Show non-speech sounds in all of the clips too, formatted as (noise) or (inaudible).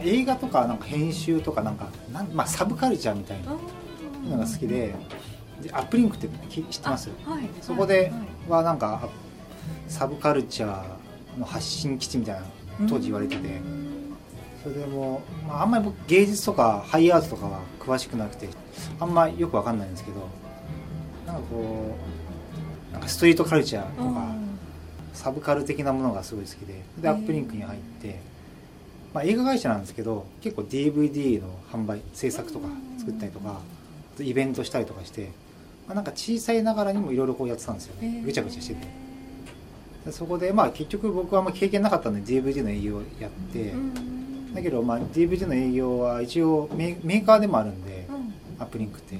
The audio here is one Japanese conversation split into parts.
まあ、映画とかなんか編集とかなんかなん、まあ、サブカルチャーみたいなのが好きででアップリンクって知ってます？はい。そこではなんかサブカルチャーの発信基地みたいな当時言われてて。それでもう、まあ、あんまり僕芸術とかハイアートとかは詳しくなくてあんまよくわかんないんですけどなんかこうなんかストリートカルチャーとかサブカル的なものがすごい好きででアップリンクに入って、まあ、映画会社なんですけど結構 DVD の販売制作とか作ったりとかあとイベントしたりとかして、まあ、なんか小さいながらにもいろいろこうやってたんですよね。ぐちゃぐちゃしてて。でそこでまあ結局僕はあんま経験なかったんで DVD の営業やって、だけどまあ DVD の営業は一応メーカーでもあるんで、アップリンクって。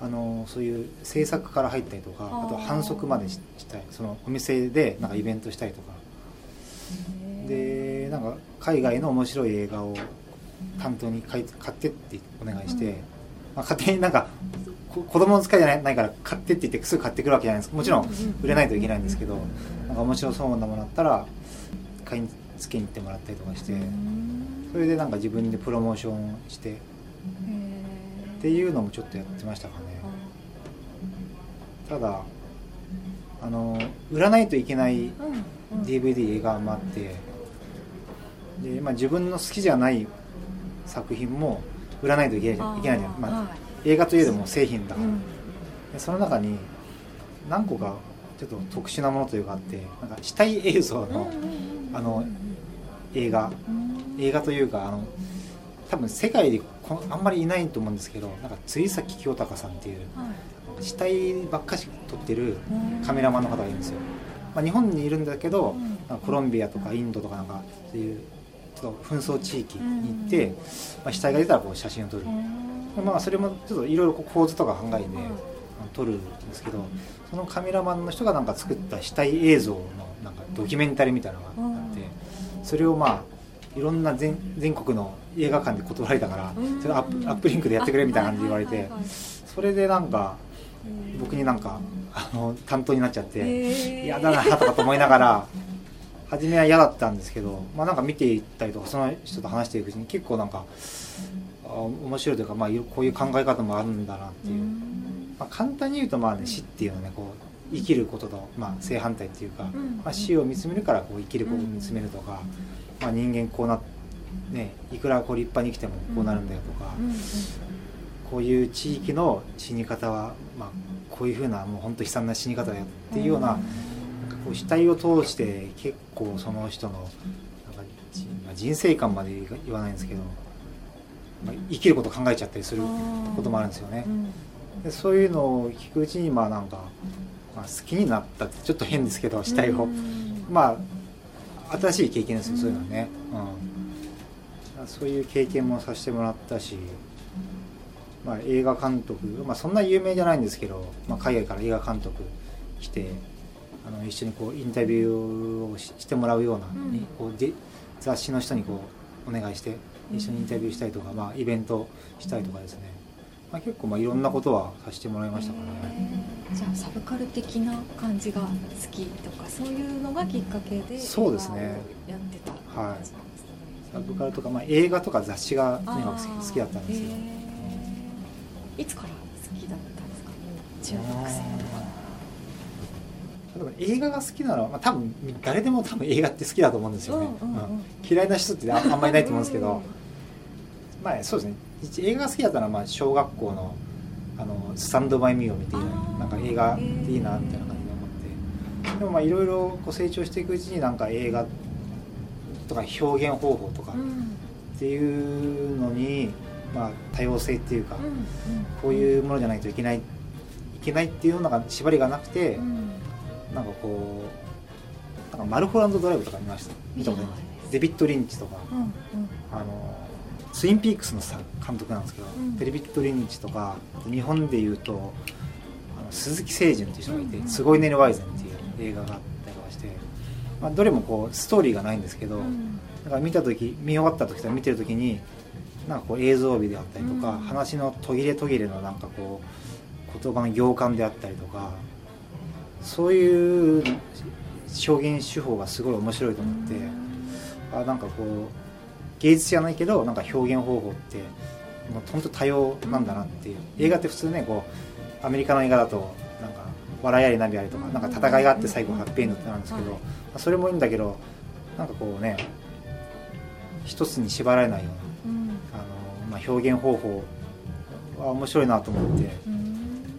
あのそういう制作から入ったりとかあと反則までししたりそのお店でなんかイベントしたりとか。でなんか海外の面白い映画を担当に買い買ってってお願いして、うん。まあ、勝手になんかこ子供の使いじゃないないから買ってって言ってすぐ買ってくるわけじゃないです。もちろん売れないといけないんですけどなんか面白そうなものだったら買い付けに行ってもらったりとかしてそれでなんか自分でプロモーションしてっていうのもちょっとやってましたかね。ただあの売らないといけない DVD 映画もあってで、まあ、自分の好きじゃない作品も売らないといけないいけないじゃん、まあ、映画といえども製品だから、でその中に何個かちょっと特殊なものというかあってなんか死体映像のあの映画。映画というかあの多分世界でこあんまりいないと思うんですけどなんか釣崎清隆さんっていう死体ばっかし撮ってるカメラマンの方がいるんですよ、まあ、日本にいるんだけど、コロンビアとかインドとかなんかそういうちょっと紛争地域に行って、まあ、死体が出たらこう写真を撮る、まあそれもちょっといろいろ構図とか考えて、撮るんですけどそのカメラマンの人がなんか作った死体映像のなんかドキュメンタリーみたいなのがあってそれをまあいろんな全全国の映画館で断られたからそれアップアップリンクでやってくれみたいな感じで言われてそれでなんか僕になんかあの担当になっちゃって嫌だなとかと思いながら初めは嫌だったんですけど、まあ、なんか見ていったりとかその人と話していくうちに結構なんかあ面白いというか、まあ、こういう考え方もあるんだなっていう、まあ、簡単に言うとまあ、ね、死っていうのはねこう生きることと、まあ、正反対っていうか、まあ、死を見つめるからこう生きることを見つめるとか、まあ、人間こうなねいくらこう立派に生きてもこうなるんだよとか、こういう地域の死に方は、まあ、こういうふうなもう本当悲惨な死に方だよっていうような,、こう死体を通して結構その人のなんか人生観まで言わないんですけど、まあ、生きることを考えちゃったりすることもあるんですよね。でそういうのを聞くうちにまあなんか、まあ、好きになったってちょっと変ですけど死体を、まあ新しい経験ですよそういうのはね、うん、そういう経験もさせてもらったし、まあ、映画監督、まあ、そんな有名じゃないんですけど、まあ、海外から映画監督来てあの一緒にこうインタビューをししてもらうような、うん。にこうで雑誌の人にこうお願いして一緒にインタビューしたりとか、まあ、イベントしたりとかですね、まあ、結構まあいろんなことはさせてもらいましたからね。じゃあサブカル的な感じが好きとかそういうのがきっかけでそうですね。やってた感じなんですね。サブカルとか、まあ、映画とか雑誌がとにかく好きだったんですよ。へー。いつから好きだったんですか？中学生とか映画が好きなのは、まあ、多分誰でも多分映画って好きだと思うんですよね、うんうんうんうん。嫌いな人ってああんまりいないと思うんですけど、うんまあそうですね。一映画が好きだったのはまあ小学校のあのスタンドバイミーを見てあー。なんか映画っていいなみたいな感じで思って。でもまあいろいろこう成長していくうちになんか映画とか表現方法とかうん。っていうのに、まあ、多様性っていうか、うんうん。こういうものじゃないといけないいけないっていうのが縛りがなくて、うんなんかこうなんかマルホランドドライブとか見ました？見たことあります。デビッド・リンチとか。うんうん。あのツインピークスのさ監督なんですけど、うん。デビッド・リンチとか日本でいうとあの鈴木清純っていう人がいて「うんすごいねるワイゼン」っていう映画があったりとかして、まあ、どれもこうストーリーがないんですけど、うん。だから見た時見終わった時とか見てる時になんかこう映像美であったりとか、うん。話の途切れ途切れのなんかこう言葉の行間であったりとかそういう表現手法がすごい面白いと思って、あなんかこう芸術じゃないけどなんか表現方法ってもう本当多様なんだなっていう。映画って普通ねこうアメリカの映画だとなんか笑いあり涙ありとかなんか戦いがあって最後ハッピーエンドってなるんですけど、はいそれもいいんだけどなんかこうね一つに縛られないようなうん。あの、まあ、表現方法は面白いなと思ってうん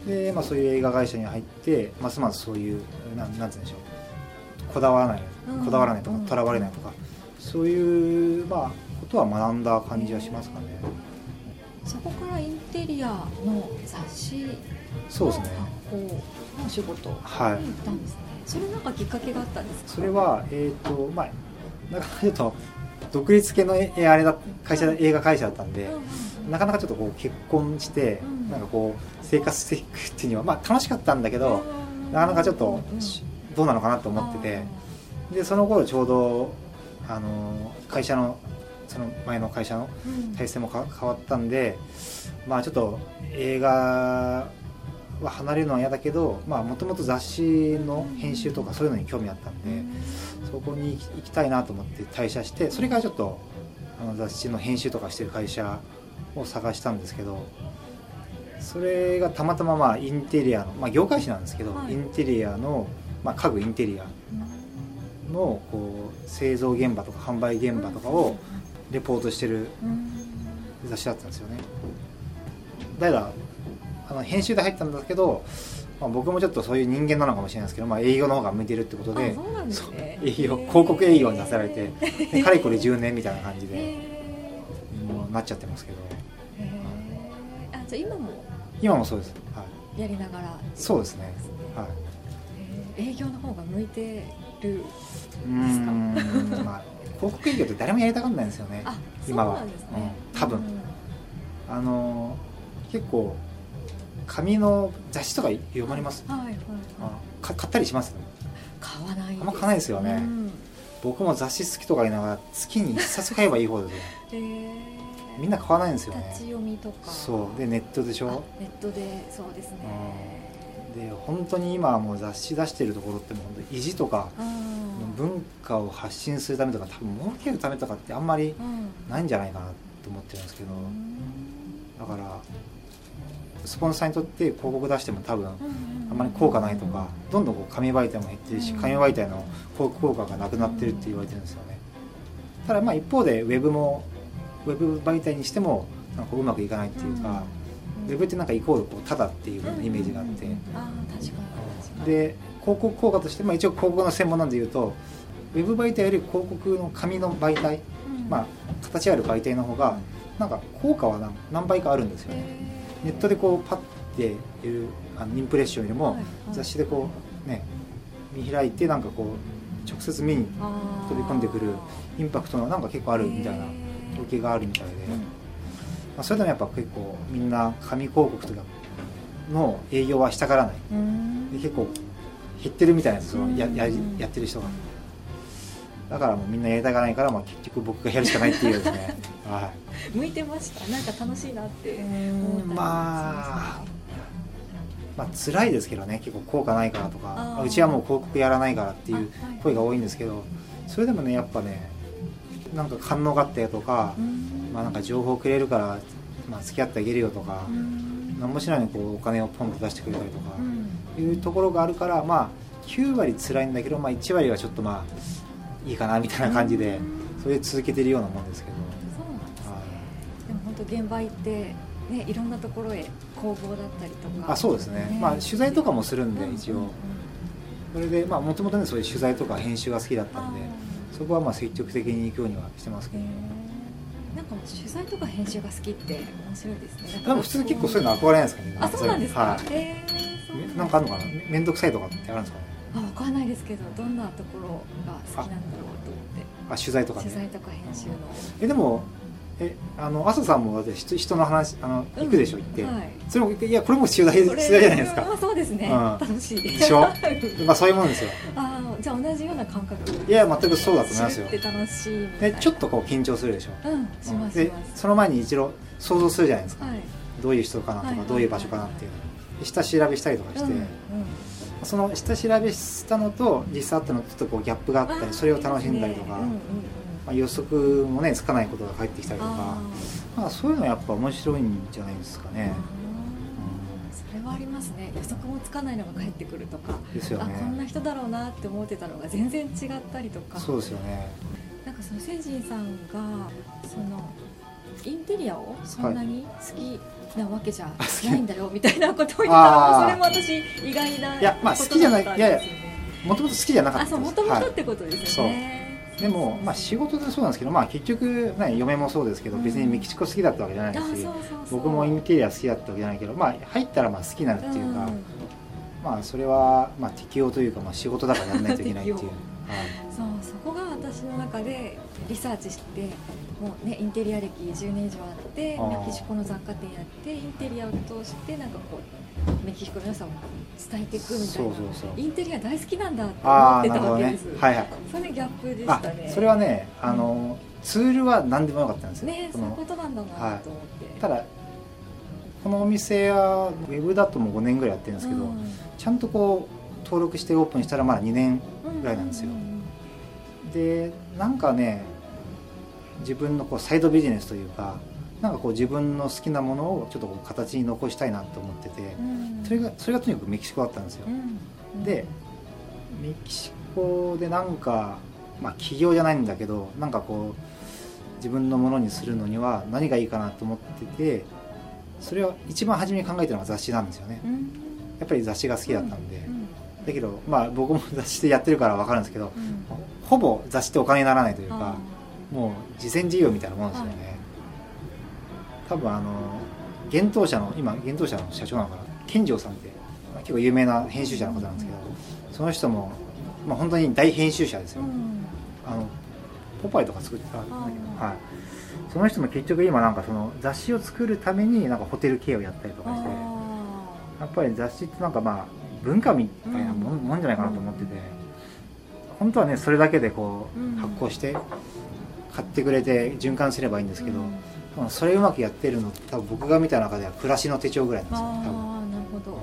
で、まあ、そういう映画会社に入ってますますそういうなんなんて言うんでしょう。こだわらないうんこだわらないとかうんとらわれないとかそういう、まあ、ことは学んだ感じはしますかね。そこからインテリアの雑誌そうですね。のお仕事に行はいったんですね。それなんかきっかけがあったんですか？それはえっ、とまあなかなかちょっと独立系のえあれだ会社映画会社だったんで、なかなかちょっとこう結婚して、うんなんかこう生活していくっていうにはまあ楽しかったんだけど、うんなかなかちょっとどうなのかなと思ってて、でその頃ちょうどあの会社のその前の会社のうん。体制もか変わったんでまあちょっと映画は離れるのは嫌だけどもともと雑誌の編集とかそういうのに興味あったんで、そこに行きたいなと思って退社してそれからちょっとあの雑誌の編集とかしてる会社を探したんですけどそれがたまたままあインテリアの、まあ、業界誌なんですけど、はい。インテリアの、まあ、家具インテリアのこう製造現場とか販売現場とかをレポートしてるうん。雑誌だったんですよね。だあの編集で入ったんだけど、まあ、僕もちょっとそういう人間なのかもしれないですけど、まあ、営業の方が向いてるってことでね。営業広告営業に出されてでかれこれ10年みたいな感じでへもうなっちゃってますけど。ーへー。あじゃあ今も？今もそうです、はい、やりながら？そうですね。はい。営業の方が向いてるうーんまあ広告営業って誰もやりたがらないんですよねあ今は。そうなんですね。うん多分。うん。あの結構紙の雑誌とか読まれます？はいはいはい。買ったりします？買わないあんま買わないですよね。うん。僕も雑誌好きとか言いながら月に1冊買えばいい方で。す (laughs) よへー。みんな買わないんですよね。立ち読みとか。そう。でネットでしあょネットでそうですね。で本当に今はもう雑誌出してるところってもう本当に意地とか文化を発信するためとか多分儲けるためとかってあんまりうん。ないんじゃないかなと思ってるんですけど。だからスポンサーにとって広告出しても多分あんまり効果ないとかどんどんこう紙媒体も減ってるしうん。紙媒体の広告効果がなくなってるって言われてるんですよね。ただまあ一方でウェブもウェブ媒体にしてもなんかうまくいかないっていうか、ウェブってなんかイコールこうただっていうイメージがあって、で広告効果として、まあ、一応広告の専門なんで言うとウェブ媒体より広告の紙の媒体、うん。まあ、形ある媒体の方がなんか効果は何何倍かあるんですよね、へネットでこうパッているあのインプレッションよりも、雑誌でこうね見開いてなんかこう直接目に飛び込んでくるインパクトがなんか結構あるみたいな統計があるみたいで、うん。まあ、それでもやっぱ結構みんな紙広告とかの営業はしたがらない。うん。で結構減ってるみたいなそのややうんやってる人が。だからもうみんなやりたがらないから、まあ、結局僕がやるしかないっていうですね (laughs) はい。向いてました。なんか楽しいなって思ったままあまあ辛いですけどね。結構効果ないからとか。うちはもう広告やらないからっていう声が多いんですけど。それでもねやっぱねなんか感能があったよとかす、うん。まあ、なんか情報くれるから、まあ、付き合ってあげるよとか、うん。何もしないのにこうお金をポンと出してくれたりとかう、ん。いうところがあるからまあ9割辛いんだけど、まあ、1割はちょっとまあいいかなみたいな感じでうん。それで続けてるようなもんですけど、現場行ってねいろんなところへ工房だったりとか。いあそうですね、まあ、取材とかもするんで一応、うんうん。それでまあもともとねそういう取材とか編集が好きだったんであそこはまあ積極的に行くようにはしてますけど、ーへー。なんか取材とか編集が好きって面白いですね。でも普通結構そういうの憧れないですかね。あそうなんですか、はい。なんかあるのかな？め面倒くさいとかってあるんですかね？あわかんないですけどどんなところが好きなんだろうと思って。あ取材とかね。取材とか編集の。えでもえあの朝さんもだって人人の話あの行くでしょ行って、はい。それもいやこれも取材取材じゃないですか。まあそうですね、うん。楽しい。でしょ？(laughs) まあそういうもんですよ。あーじゃあ同じような感覚いや全くそうだと思いますよ。って楽しいでちょっとこう緊張するでしょ？うんしますでします。その前に一度想像するじゃないですか、はい。どういう人かなとか、はいはいどういう場所かなっていう下調べしたりとかして、うんうんその下調べしたのと実際あったのとちょっとこうギャップがあったりそれを楽しんだりとか、うんうんうんまあ、予測もねつかないことが返ってきたりとかあまあ、そういうのはやっぱ面白いんじゃないですかー。ね、それはありますね。予測もつかないのが返ってくるとか。うん、ですよねあこんな人だろうなって思ってたのが全然違ったりとか。そうですよね。なんかそのセンジンさんがそのインテリアをそんなに好きなわけじゃないんだよみたいなことを言ったらそれも私意外ないやまあこと好きじゃないだったんですよねもともと好きじゃなかったあそうもともとってことですよね、でも、まあ、仕事でそうなんですけど、まあ、結局、ね、嫁もそうですけどうん。別にメキシコ好きだったわけじゃないし、僕もインテリア好きだったわけじゃないけど、まあ、入ったらまあ好きになるっていうか、ん。まあ、それはまあ適応というか、まあ、仕事だからやらないといけないっていう。(laughs) はい。そうそこが私の中でリサーチしてもうねインテリア歴10年以上あってメキシコの雑貨店やってインテリアを通してなんかこうメキシコの良さを伝えていくみたいな。そうそうそう。インテリア大好きなんだって思ってたわけです、はいはい。それギャップでしあたね。それはねあのツールは何でもよかったんですよ、ねそういうことなんだなと思って、ただこのお店はウェブだともう5年ぐらいやってるんですけど、うん。ちゃんとこう登録してオープンしたらまだ2年ぐらいなんですよ。うんうん。でなんかね自分のこうサイドビジネスというかなんかこう自分の好きなものをちょっとこう形に残したいなと思っててうん。それがそれがとにかくメキシコだったんですよ。うん。でメキシコでなんかまあ起業じゃないんだけどなんかこう自分のものにするのには何がいいかなと思っててそれは一番初めに考えたのが雑誌なんですよね。うん。やっぱり雑誌が好きだったんで、うん。だけどまあ僕も雑誌でやってるから分かるんですけどうん。ほぼ雑誌ってお金にならないというあかもう慈善事業みたいなもんですよね、多分あの幻冬社の今幻冬社の社長なのかな？健丈さんってまあ結構有名な編集者の方なんですけどその人も、まあ、本当に大編集者ですよ、うん。あのポパイとか作ってた、あー。はい、その人も結局今なんかその雑誌を作るためになんかホテル経営をやったりとかしてあやっぱり雑誌ってなんかまあ文化みたいなもん,、もんじゃないかなと思ってて本当はねそれだけでこう、うん。発行して買ってくれて循環すればいいんですけど、うん。まあそれうまくやってるの多分僕が見た中では暮らしの手帳ぐらいなんですよ多分、あーなるほど、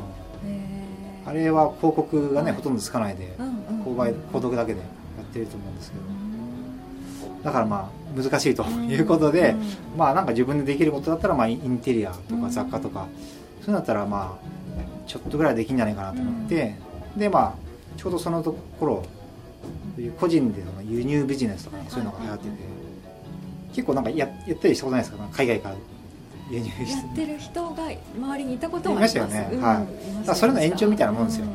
うん。あれは広告がね、はいほとんどつかないでうんうん購買購読だけでやってると思うんですけど。だからまあ難しいということで、うんまあなんか自分でできることだったらまあインテリアとうんか雑貨とか、そういうのだったらまあちょっとぐらいできんじゃないかなと思って、でまあちょうどそのところ個人での輸入ビジネスとかね、はいそういうのが流行ってて、結構なんかややったりしたことないですか？海外から輸入して。やってる人が周りにいたことはありいましたよね。うん。はい。だからそれの延長みたいなもんですよ。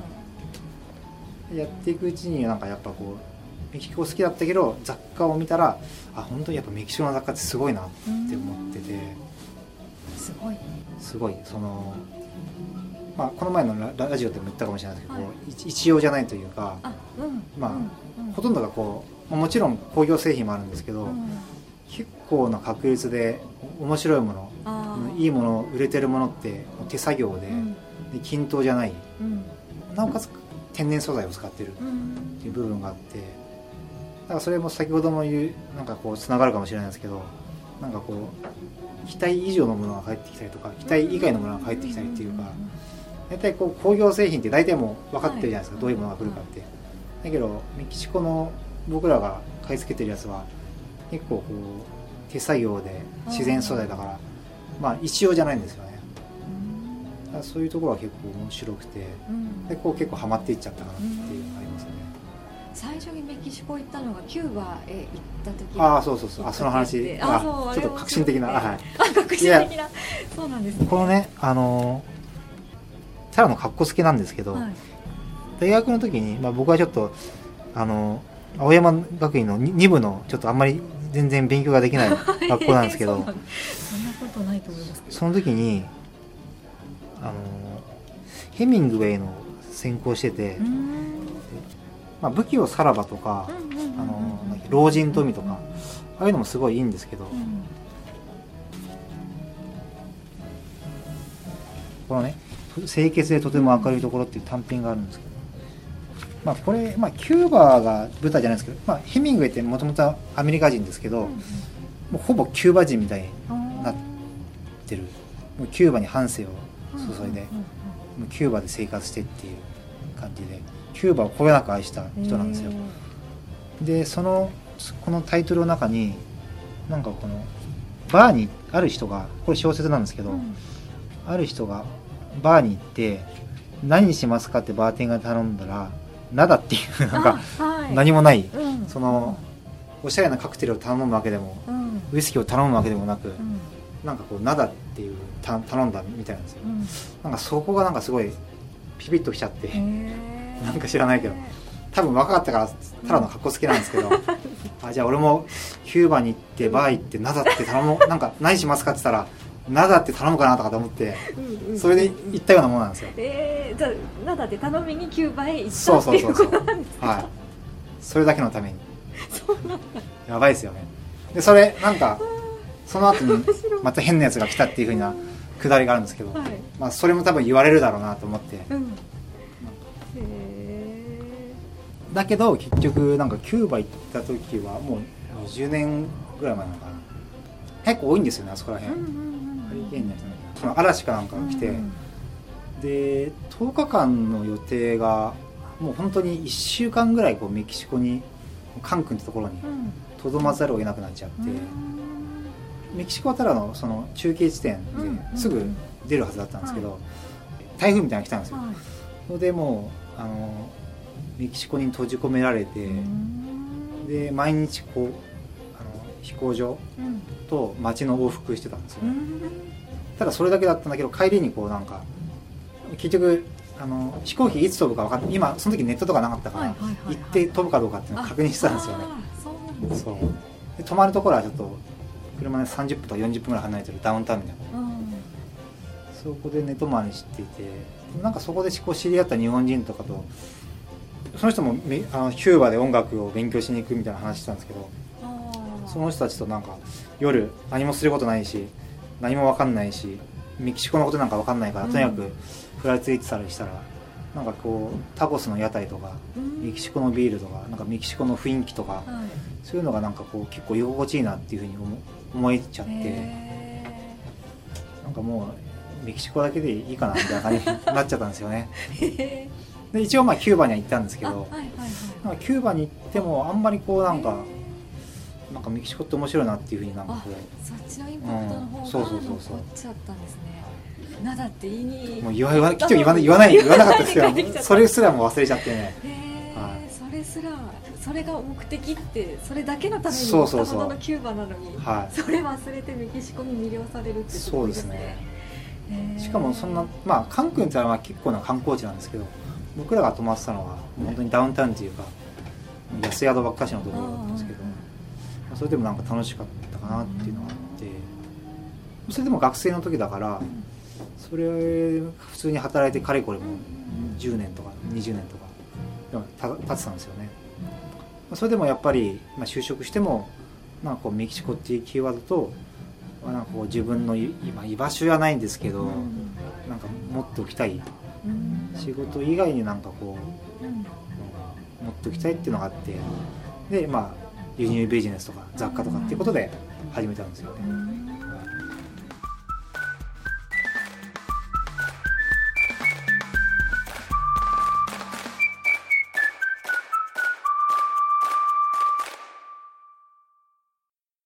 うん。やっていくうちになんかやっぱこうメキシコ好きだったけど雑貨を見たらあ本当にやっぱメキシコの雑貨ってすごいなって思ってて。すごいすごい。その、まあ、この前のララジオでも言ったかもしれないですけど、はい。一一様じゃないというかあうん。まあうん。うん。ほとんどがこうもちろん工業製品もあるんですけど、うん結構な確率で面白いものいいもの売れてるものって手作業で,、うん。で均等じゃない。うん。なおかつ天然素材を使ってるうん。っていう部分があってだからそれも先ほども言うなんかこうつながるかもしれないですけどなんかこう期待以上のものが返ってきたりとか期待以外のものが返ってきたりっていうか大体こう工業製品って大体もう分かってるじゃないですか、はいどういうものが来るかって。だけどメキシコの僕らが買い付けてるやつは結構こう手作業で自然素材だからまあ一様じゃないんですよね。そういうところは結構面白くてうん。でこう結構ハマっていっちゃったかなっていうのがありますね、最初にメキシコ行ったのがキューバへ行った時ああそうそうそう。あその話。あそうあちょっと革新的な、はい。(laughs) あ革新的な。そうなんですね。このねあのただの格好つけなんですけど、はい。大学の時に、まあ、僕はちょっとあの青山学院の2部のちょっとあんまり全然勉強ができない (laughs) 学校なんですけど。(laughs) そんなことないと思いますけど。その時にあのヘミングウェイの専攻してて、まあ、武器をさらばとか、老人富とか、ああいうのもすごいいいんですけど、うん。このね清潔でとても明るいところっていう単品があるんですけど、まあ、これ、まあ、キューバが舞台じゃないですけど、まあ、ヘミングウェイってもともとアメリカ人ですけど、うんもうほぼキューバ人みたいにうんなってる。もうキューバに半生を注いで、もうキューバで生活してっていう感じでキューバをこよなく愛した人なんですよ、でそのこのタイトルの中になんかこのバーにある人がこれ小説なんですけど、うん。ある人がバーに行って何にしますかってバーテンが頼んだらナダっていうなんかあはい、何もないうん、そのおしゃれなカクテルを頼むわけでもうん。ウイスキーを頼むわけでもなくうん。なんかこうナダっていうた頼んだみたいなんですよ。うん。なんかそこがなんかすごいピピッときちゃってなんか知らないけど多分若かったからただの格好好きなんですけど (laughs) あじゃあ俺もキューバに行ってバー行ってナダって頼もうなんか何しますかって言ったらナダって頼むかなとかと思ってうんうん。それで行ったようなものなんですよ。えー、じゃあナダで頼みにキューバへ行ったっていううそそうそうことなんですかはい。それだけのために。そうなんだ。やばいですよね。でそれなんかその後にまた変なやつが来たっていうふうなくだりがあるんですけど、はい。まあ、それも多分言われるだろうなと思って。うん。へだけど結局なんかキューバ行った時はもう20年ぐらい前なのかな。結構多いんですよねあそこら辺、うんうんハリケーンのやその嵐かなんかが来て、うんで10日間の予定がもう本当に1週間ぐらいこうメキシコにカンクンってところにうん。とどまざるを得なくなっちゃって、メキシコはただのその中継地点ですぐ出るはずだったんですけど、台風みたいなの来たんですよ、はい。でもうあのメキシコに閉じ込められて、うん。で毎日こう飛行場うん。と街の往復してたんですよね、うん。ただそれだけだったんだけど帰りにこうなんか結局あの飛行機いつ飛ぶか分かんない。今その時ネットとかなかったから、はいはいはいはい。行って飛ぶかどうかっていうのを確認してたんですよね。そうですそう。ねで泊まるところはちょっと車で30分とか40分ぐらい離れてるダウンタウンみたいなうん。そこで寝泊まりしていてなんかそこでこう知り合った日本人とかとその人もめあのキューバで音楽を勉強しに行くみたいな話してたんですけどその人たちとなんか夜何もすることないし何も分かんないしメキシコのことなんか分かんないから、うん。とにかくふらついてたりしたらなんかこうタコスの屋台とかうん。メキシコのビールとかなんかメキシコの雰囲気とかはい。そういうのがなんかこう結構居心地いいなっていうふうに思思えちゃってへなんかもうメキシコだけでいいかなみたいな感じに (laughs) なっちゃったんですよね。で一応まあキューバには行ったんですけどはいはいはい。なんかキューバに行ってもあんまりこうなんかなんかメキシコって面白いなっていうふうになんかこそっちのインパクトの方がうんそうそうそうそう。ちゃったんですね。なだって言いにうもう言わ言わ言わない言わない言わなかったですけどそれすらも忘れちゃってね。はい。それすらそれが目的ってそれだけのために行ったそうそう。そうほどのキューバなのにはい。それ忘れてメキシコに魅了されるってすごいですね。しかもそんなまあカンクンってのは結構な観光地なんですけど僕らが泊まってたのは本当にダウンタウンっていうか安宿ばっかしのところだったんですけどそれでもなんか楽しかったかなっていうのがあって。それでも学生の時だからそれ普通に働いてかれこれも10年とか20年とか経ってたんですよね。それでもやっぱり、まあ、就職してもなんかこうメキシコっていうキーワードと、まあ、なんかこう自分のい今居場所じゃないんですけど、なんか持っておきたい。うん。仕事以外になんかこううん。持っておきたいっていうのがあって。でまあ輸入ビジネスとか雑貨とかっていうことで始めたんですよね。